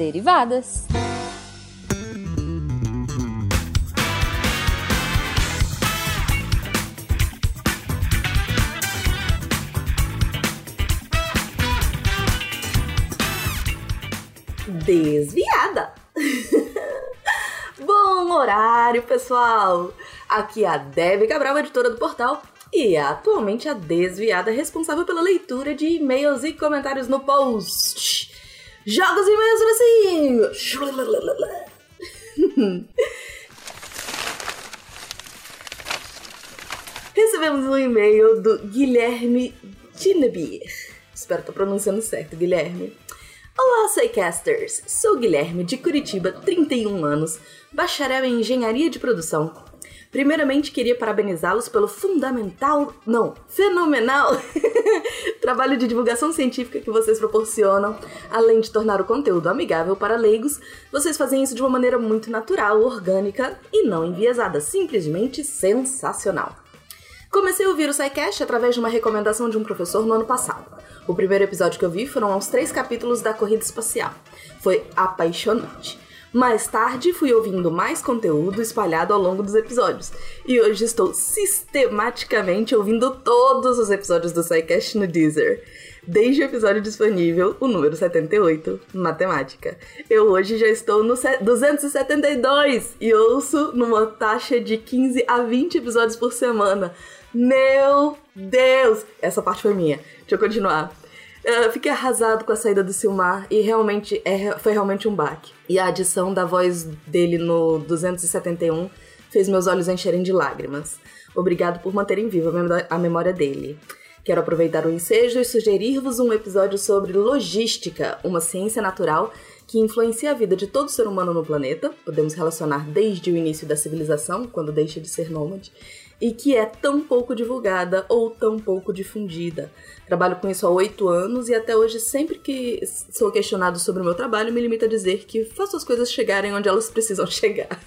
derivadas. Desviada! Bom horário, pessoal! Aqui é a Debbie Cabral, editora do portal, e é atualmente a desviada responsável pela leitura de e-mails e comentários no post. Joga os e-mails assim! Recebemos um e-mail do Guilherme Tinebier. Espero estar pronunciando certo, Guilherme. Olá, Soycasters! Sou Guilherme, de Curitiba, 31 anos, bacharel em Engenharia de Produção. Primeiramente, queria parabenizá-los pelo fundamental, não, fenomenal trabalho de divulgação científica que vocês proporcionam. Além de tornar o conteúdo amigável para leigos, vocês fazem isso de uma maneira muito natural, orgânica e não enviesada, simplesmente sensacional. Comecei a ouvir o SciCast através de uma recomendação de um professor no ano passado. O primeiro episódio que eu vi foram os três capítulos da corrida espacial. Foi apaixonante. Mais tarde, fui ouvindo mais conteúdo espalhado ao longo dos episódios. E hoje estou sistematicamente ouvindo todos os episódios do SciCast no Deezer. Desde o episódio disponível, o número 78, Matemática. Eu hoje já estou no 272 e ouço numa taxa de 15 a 20 episódios por semana. Meu Deus! Essa parte foi minha. Deixa eu continuar. Eu fiquei arrasado com a saída do Silmar e realmente é, foi realmente um baque. E a adição da voz dele no 271 fez meus olhos encherem de lágrimas. Obrigado por manterem viva a memória dele. Quero aproveitar o ensejo e sugerir-vos um episódio sobre logística, uma ciência natural que influencia a vida de todo ser humano no planeta. Podemos relacionar desde o início da civilização, quando deixa de ser nômade, e que é tão pouco divulgada ou tão pouco difundida. Trabalho com isso há oito anos e até hoje, sempre que sou questionado sobre o meu trabalho, me limito a dizer que faço as coisas chegarem onde elas precisam chegar.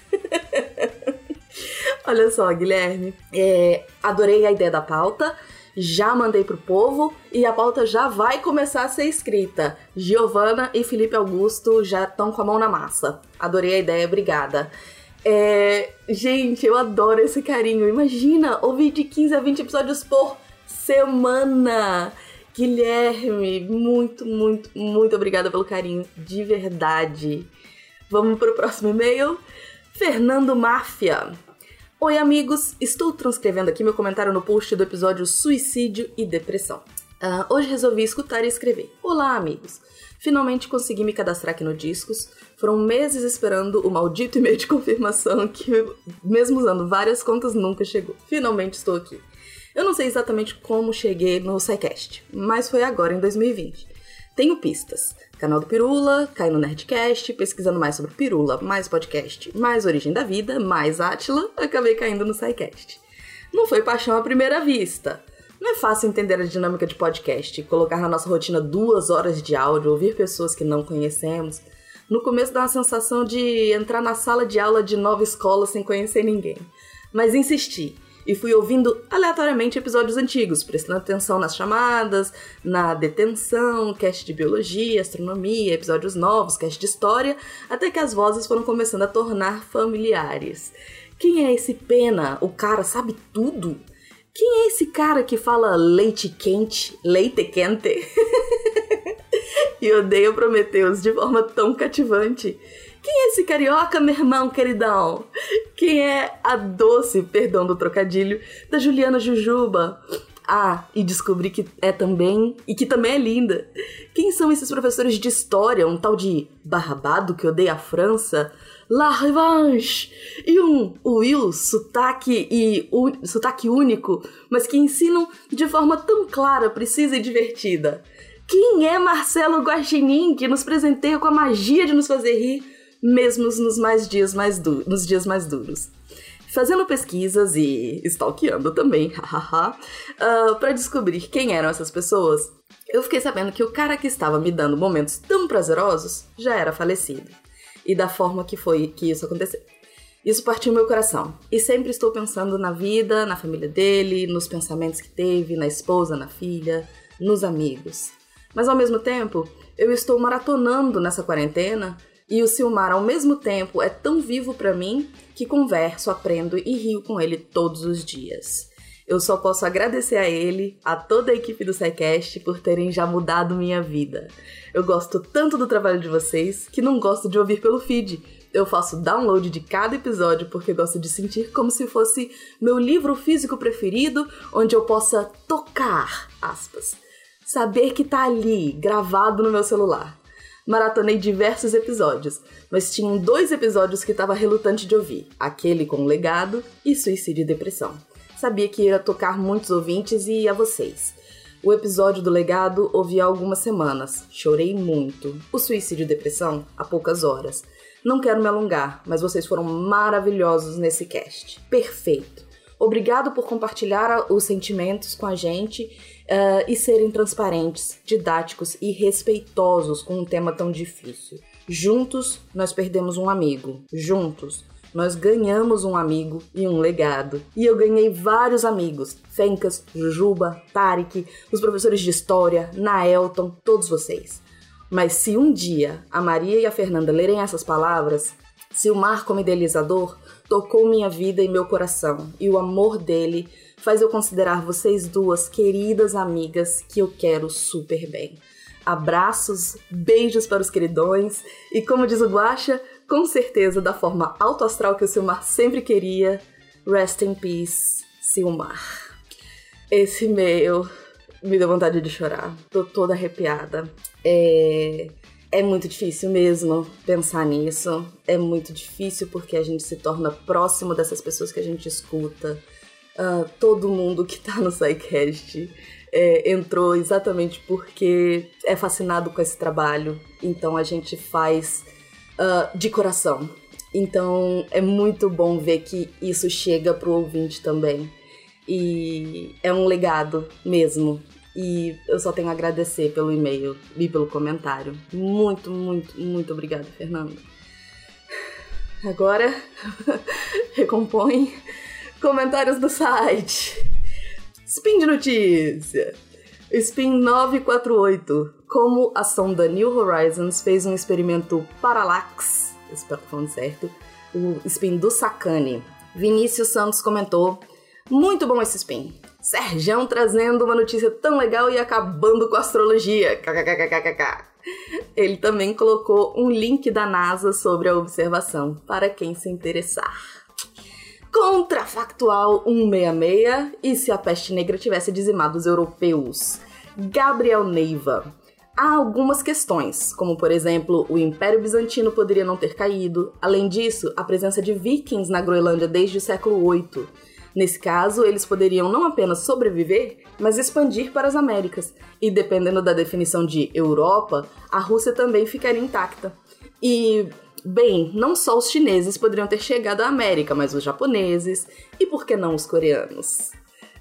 Olha só, Guilherme, é, adorei a ideia da pauta já mandei pro povo e a pauta já vai começar a ser escrita. Giovana e Felipe Augusto já estão com a mão na massa. Adorei a ideia, obrigada. É, gente, eu adoro esse carinho. Imagina ouvir de 15 a 20 episódios por semana. Guilherme, muito, muito, muito obrigada pelo carinho, de verdade. Vamos pro próximo e-mail. Fernando Máfia. Oi, amigos! Estou transcrevendo aqui meu comentário no post do episódio Suicídio e Depressão. Uh, hoje resolvi escutar e escrever. Olá, amigos! Finalmente consegui me cadastrar aqui no Discos. Foram meses esperando o maldito e-mail de confirmação que, mesmo usando várias contas, nunca chegou. Finalmente estou aqui. Eu não sei exatamente como cheguei no SciCast, mas foi agora, em 2020. Tenho pistas. Canal do Pirula, cai no Nerdcast, pesquisando mais sobre Pirula, mais podcast, mais Origem da Vida, mais Átila, acabei caindo no SciCast. Não foi paixão à primeira vista. Não é fácil entender a dinâmica de podcast, colocar na nossa rotina duas horas de áudio, ouvir pessoas que não conhecemos. No começo dá uma sensação de entrar na sala de aula de nova escola sem conhecer ninguém. Mas insisti e fui ouvindo aleatoriamente episódios antigos, prestando atenção nas chamadas, na detenção, cast de biologia, astronomia, episódios novos, cast de história, até que as vozes foram começando a tornar familiares. Quem é esse Pena? O cara sabe tudo? Quem é esse cara que fala leite quente, leite quente? e odeia Prometeus de forma tão cativante. Quem é esse carioca, meu irmão queridão? Quem é a doce, perdão do trocadilho, da Juliana Jujuba? Ah, e descobri que é também. e que também é linda. Quem são esses professores de história? Um tal de Barbado que odeia a França? La Revanche! E um Will, sotaque e un, sotaque único, mas que ensinam de forma tão clara, precisa e divertida. Quem é Marcelo Guaxinim, que nos presenteia com a magia de nos fazer rir, mesmo nos, mais dias mais nos dias mais duros? Fazendo pesquisas e stalkeando também, hahaha, uh, para descobrir quem eram essas pessoas, eu fiquei sabendo que o cara que estava me dando momentos tão prazerosos já era falecido e da forma que foi que isso aconteceu. Isso partiu meu coração. E sempre estou pensando na vida, na família dele, nos pensamentos que teve, na esposa, na filha, nos amigos. Mas ao mesmo tempo, eu estou maratonando nessa quarentena e o Silmar, ao mesmo tempo, é tão vivo para mim que converso, aprendo e rio com ele todos os dias. Eu só posso agradecer a ele, a toda a equipe do SciCast por terem já mudado minha vida. Eu gosto tanto do trabalho de vocês que não gosto de ouvir pelo feed. Eu faço download de cada episódio porque gosto de sentir como se fosse meu livro físico preferido, onde eu possa tocar, aspas. Saber que tá ali, gravado no meu celular maratonei diversos episódios, mas tinham dois episódios que estava relutante de ouvir: aquele com legado e suicídio e depressão. Sabia que ia tocar muitos ouvintes e a vocês. O episódio do legado ouvi há algumas semanas. Chorei muito. O suicídio e depressão, há poucas horas. Não quero me alongar, mas vocês foram maravilhosos nesse cast. Perfeito. Obrigado por compartilhar os sentimentos com a gente uh, e serem transparentes, didáticos e respeitosos com um tema tão difícil. Juntos, nós perdemos um amigo. Juntos, nós ganhamos um amigo e um legado. E eu ganhei vários amigos: Fencas, Jujuba, Tarek, os professores de história, Naelton, todos vocês. Mas se um dia a Maria e a Fernanda lerem essas palavras, se o mar como idealizador tocou minha vida e meu coração, e o amor dele faz eu considerar vocês duas queridas amigas que eu quero super bem. Abraços, beijos para os queridões e, como diz o Guacha, com certeza da forma autoastral que o Silmar sempre queria, rest in peace, Silmar. Esse e-mail me deu vontade de chorar. Tô toda arrepiada. É é muito difícil mesmo pensar nisso. É muito difícil porque a gente se torna próximo dessas pessoas que a gente escuta. Uh, todo mundo que tá no SciCast é, entrou exatamente porque é fascinado com esse trabalho. Então a gente faz uh, de coração. Então é muito bom ver que isso chega pro ouvinte também. E é um legado mesmo. E eu só tenho a agradecer pelo e-mail e pelo comentário. Muito, muito, muito obrigada, Fernando. Agora, recompõe comentários do site. Spin de notícia. Spin 948. Como a sonda New Horizons fez um experimento Parallax, espero que falando certo, o spin do Sacani. Vinícius Santos comentou: Muito bom esse spin. Serjão trazendo uma notícia tão legal e acabando com a astrologia. KKKKKK. Ele também colocou um link da NASA sobre a observação para quem se interessar. Contrafactual 166 e se a peste negra tivesse dizimado os europeus. Gabriel Neiva. Há algumas questões, como por exemplo, o Império Bizantino poderia não ter caído. Além disso, a presença de vikings na Groenlândia desde o século VIII Nesse caso, eles poderiam não apenas sobreviver, mas expandir para as Américas. E dependendo da definição de Europa, a Rússia também ficaria intacta. E, bem, não só os chineses poderiam ter chegado à América, mas os japoneses e por que não os coreanos?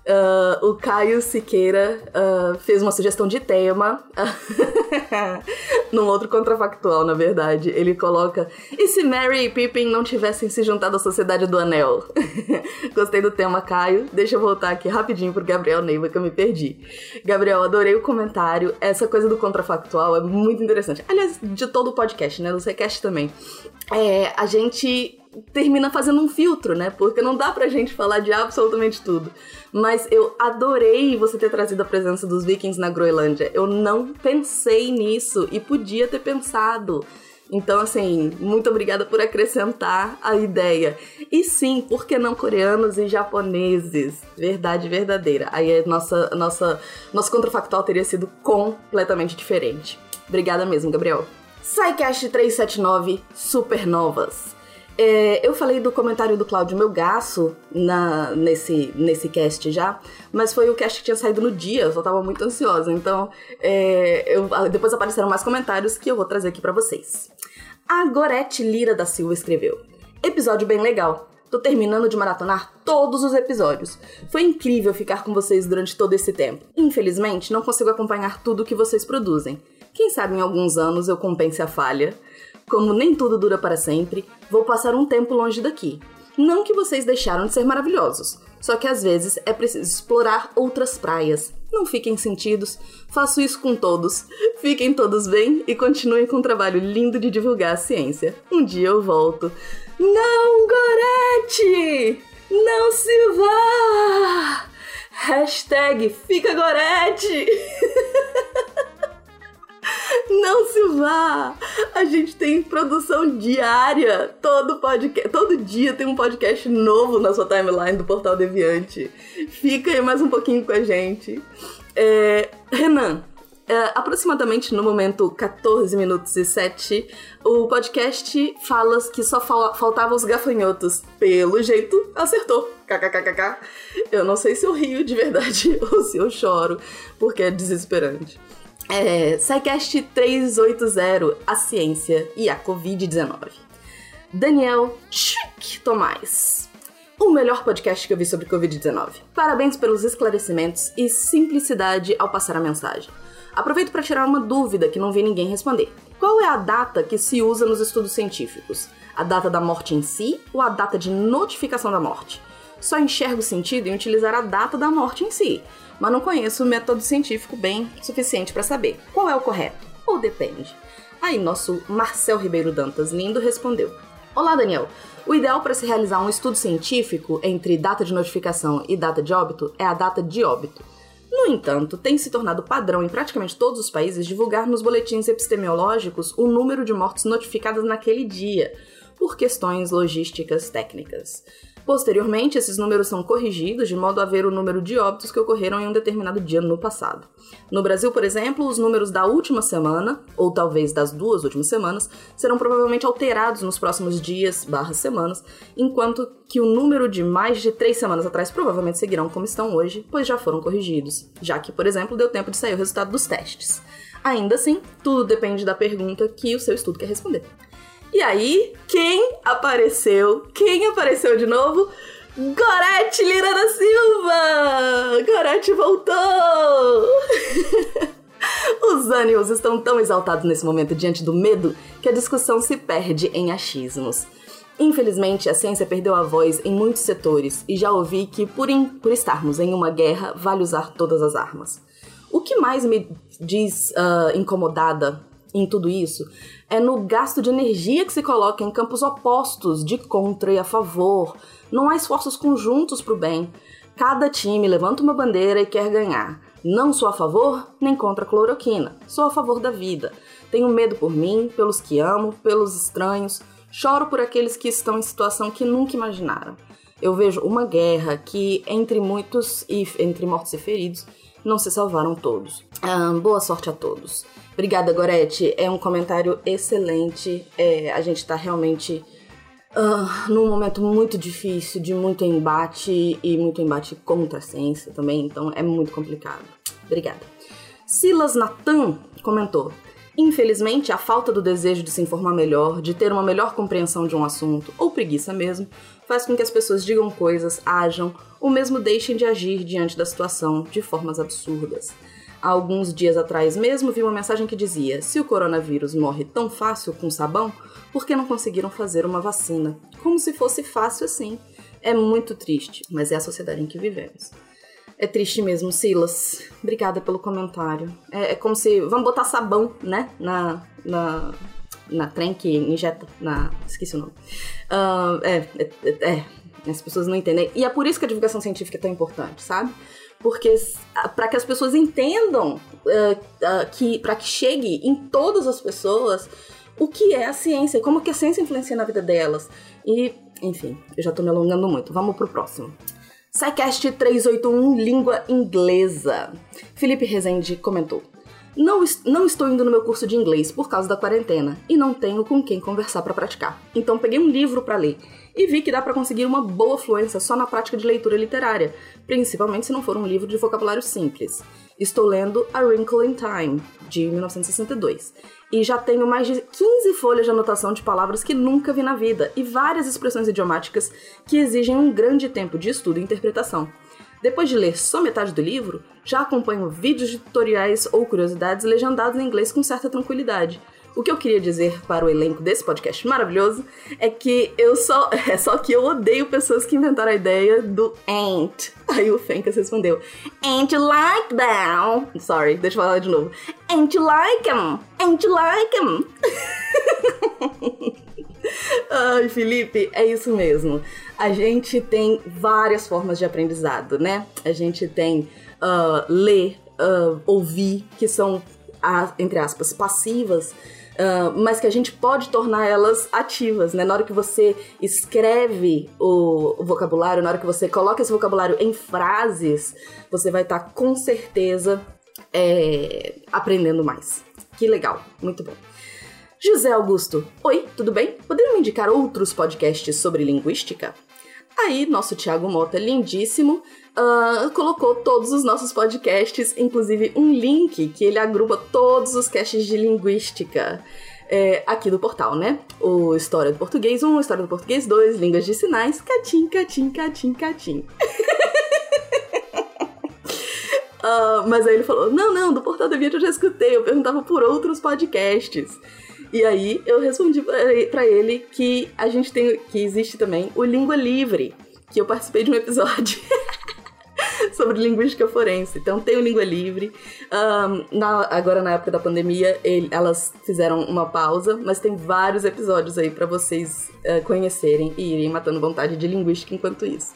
Uh, o Caio Siqueira uh, fez uma sugestão de tema. Num outro contrafactual, na verdade. Ele coloca: E se Mary e Pippin não tivessem se juntado à Sociedade do Anel? Gostei do tema, Caio. Deixa eu voltar aqui rapidinho pro Gabriel Neiva, que eu me perdi. Gabriel, adorei o comentário. Essa coisa do contrafactual é muito interessante. Aliás, de todo o podcast, né? Do Secast também. É, a gente termina fazendo um filtro, né? Porque não dá pra gente falar de absolutamente tudo. Mas eu adorei você ter trazido a presença dos vikings na Groenlândia. Eu não pensei nisso e podia ter pensado. Então, assim, muito obrigada por acrescentar a ideia. E sim, por que não coreanos e japoneses? Verdade verdadeira. Aí a nossa, nossa, nosso contrafactual teria sido completamente diferente. Obrigada mesmo, Gabriel. SciCast 379 Supernovas. É, eu falei do comentário do Cláudio Melgaço na, nesse, nesse cast já, mas foi o cast que tinha saído no dia, eu só tava muito ansiosa. Então, é, eu, depois apareceram mais comentários que eu vou trazer aqui para vocês. A Gorete Lira da Silva escreveu: Episódio bem legal. Tô terminando de maratonar todos os episódios. Foi incrível ficar com vocês durante todo esse tempo. Infelizmente, não consigo acompanhar tudo que vocês produzem. Quem sabe em alguns anos eu compense a falha. Como nem tudo dura para sempre, vou passar um tempo longe daqui. Não que vocês deixaram de ser maravilhosos, só que às vezes é preciso explorar outras praias. Não fiquem sentidos, faço isso com todos. Fiquem todos bem e continuem com o trabalho lindo de divulgar a ciência. Um dia eu volto. Não, Gorete! Não se vá! Hashtag Fica Gorete! Não se vá! A gente tem produção diária. Todo podcast, todo dia tem um podcast novo na sua timeline do Portal Deviante. Fica aí mais um pouquinho com a gente. É, Renan, é, aproximadamente no momento 14 minutos e 7, o podcast fala que só fal faltavam os gafanhotos. Pelo jeito, acertou. KKKKK. Eu não sei se eu rio de verdade ou se eu choro, porque é desesperante. É, SciCast 380, a ciência e a Covid-19. Daniel Chic Tomás. O melhor podcast que eu vi sobre Covid-19. Parabéns pelos esclarecimentos e simplicidade ao passar a mensagem. Aproveito para tirar uma dúvida que não vi ninguém responder. Qual é a data que se usa nos estudos científicos? A data da morte em si ou a data de notificação da morte? Só enxergo sentido em utilizar a data da morte em si, mas não conheço o método científico bem suficiente para saber qual é o correto, ou depende. Aí nosso Marcel Ribeiro Dantas lindo respondeu: Olá, Daniel. O ideal para se realizar um estudo científico entre data de notificação e data de óbito é a data de óbito. No entanto, tem se tornado padrão em praticamente todos os países divulgar nos boletins epidemiológicos o número de mortes notificadas naquele dia, por questões logísticas técnicas. Posteriormente, esses números são corrigidos de modo a ver o número de óbitos que ocorreram em um determinado dia no passado. No Brasil, por exemplo, os números da última semana, ou talvez das duas últimas semanas, serão provavelmente alterados nos próximos dias barra semanas, enquanto que o número de mais de três semanas atrás provavelmente seguirão como estão hoje, pois já foram corrigidos, já que, por exemplo, deu tempo de sair o resultado dos testes. Ainda assim, tudo depende da pergunta que o seu estudo quer responder. E aí, quem apareceu? Quem apareceu de novo? Gorete Lira da Silva! Gorete voltou! Os ânimos estão tão exaltados nesse momento diante do medo que a discussão se perde em achismos. Infelizmente, a ciência perdeu a voz em muitos setores e já ouvi que, por, in, por estarmos em uma guerra, vale usar todas as armas. O que mais me diz uh, incomodada em tudo isso é no gasto de energia que se coloca em campos opostos, de contra e a favor. Não há esforços conjuntos para o bem. Cada time levanta uma bandeira e quer ganhar. Não sou a favor nem contra a cloroquina. Sou a favor da vida. Tenho medo por mim, pelos que amo, pelos estranhos. Choro por aqueles que estão em situação que nunca imaginaram. Eu vejo uma guerra que, entre muitos e entre mortos e feridos, não se salvaram todos. Ah, boa sorte a todos. Obrigada, Gorete. É um comentário excelente. É, a gente tá realmente uh, num momento muito difícil, de muito embate e muito embate contra a ciência também, então é muito complicado. Obrigada. Silas Natan comentou: Infelizmente, a falta do desejo de se informar melhor, de ter uma melhor compreensão de um assunto, ou preguiça mesmo, faz com que as pessoas digam coisas, ajam, ou mesmo deixem de agir diante da situação de formas absurdas. Há alguns dias atrás mesmo vi uma mensagem que dizia: se o coronavírus morre tão fácil com sabão, por que não conseguiram fazer uma vacina? Como se fosse fácil assim. É muito triste, mas é a sociedade em que vivemos. É triste mesmo, Silas. Obrigada pelo comentário. É, é como se. Vamos botar sabão, né? Na. na na trem que injeta na. Esqueci o nome. Uh, é, é, é, as pessoas não entendem. E é por isso que a divulgação científica é tão importante, sabe? Porque para que as pessoas entendam uh, uh, que para que chegue em todas as pessoas o que é a ciência, como que a ciência influencia na vida delas. E, enfim, eu já tô me alongando muito. Vamos pro próximo. SciCast 381 Língua Inglesa. Felipe Rezende comentou: não, não estou indo no meu curso de inglês por causa da quarentena e não tenho com quem conversar para praticar. Então peguei um livro para ler e vi que dá para conseguir uma boa fluência só na prática de leitura literária, principalmente se não for um livro de vocabulário simples. Estou lendo A Wrinkle in Time, de 1962, e já tenho mais de 15 folhas de anotação de palavras que nunca vi na vida e várias expressões idiomáticas que exigem um grande tempo de estudo e interpretação. Depois de ler só metade do livro, já acompanho vídeos de tutoriais ou curiosidades legendados em inglês com certa tranquilidade. O que eu queria dizer para o elenco desse podcast maravilhoso é que eu só. É só que eu odeio pessoas que inventaram a ideia do ain't. Aí o Fencas respondeu: Ain't you like them? Sorry, deixa eu falar de novo. Ain't you like them? Ain't you like them? Ai, Felipe, é isso mesmo. A gente tem várias formas de aprendizado, né? A gente tem uh, ler, uh, ouvir, que são, entre aspas, passivas. Uh, mas que a gente pode tornar elas ativas, né? Na hora que você escreve o, vocabulário, na hora que você coloca esse vocabulário em frases, você vai estar tá, com certeza é, aprendendo mais. Que legal, muito bom. José Augusto, oi, tudo bem? Poderiam me indicar outros podcasts sobre linguística? Aí, nosso Thiago Mota, lindíssimo, uh, colocou todos os nossos podcasts, inclusive um link que ele agrupa todos os casts de linguística. É, aqui do portal, né? O História do Português 1, História do Português 2, Línguas de Sinais, catim, catim, catim, catim. uh, mas aí ele falou: não, não, do Portal da Vida eu já escutei, eu perguntava por outros podcasts. E aí eu respondi para ele que a gente tem, que existe também o Língua Livre, que eu participei de um episódio. sobre linguística forense. Então tem o Língua Livre. Um, na, agora, na época da pandemia, ele, elas fizeram uma pausa, mas tem vários episódios aí para vocês uh, conhecerem e irem matando vontade de linguística enquanto isso.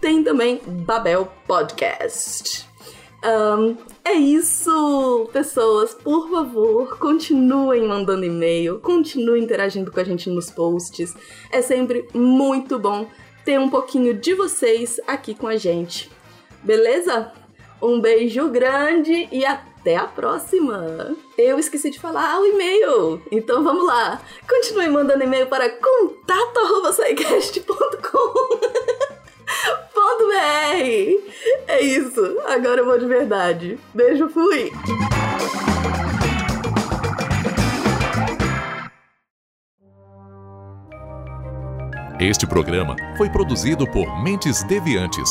Tem também Babel Podcast. Um, é isso, pessoas. Por favor, continuem mandando e-mail, continuem interagindo com a gente nos posts. É sempre muito bom ter um pouquinho de vocês aqui com a gente. Beleza? Um beijo grande e até a próxima! Eu esqueci de falar o e-mail, então vamos lá! Continue mandando e-mail para contato.saicast.com É isso, agora eu vou de verdade. Beijo, fui! Este programa foi produzido por Mentes Deviantes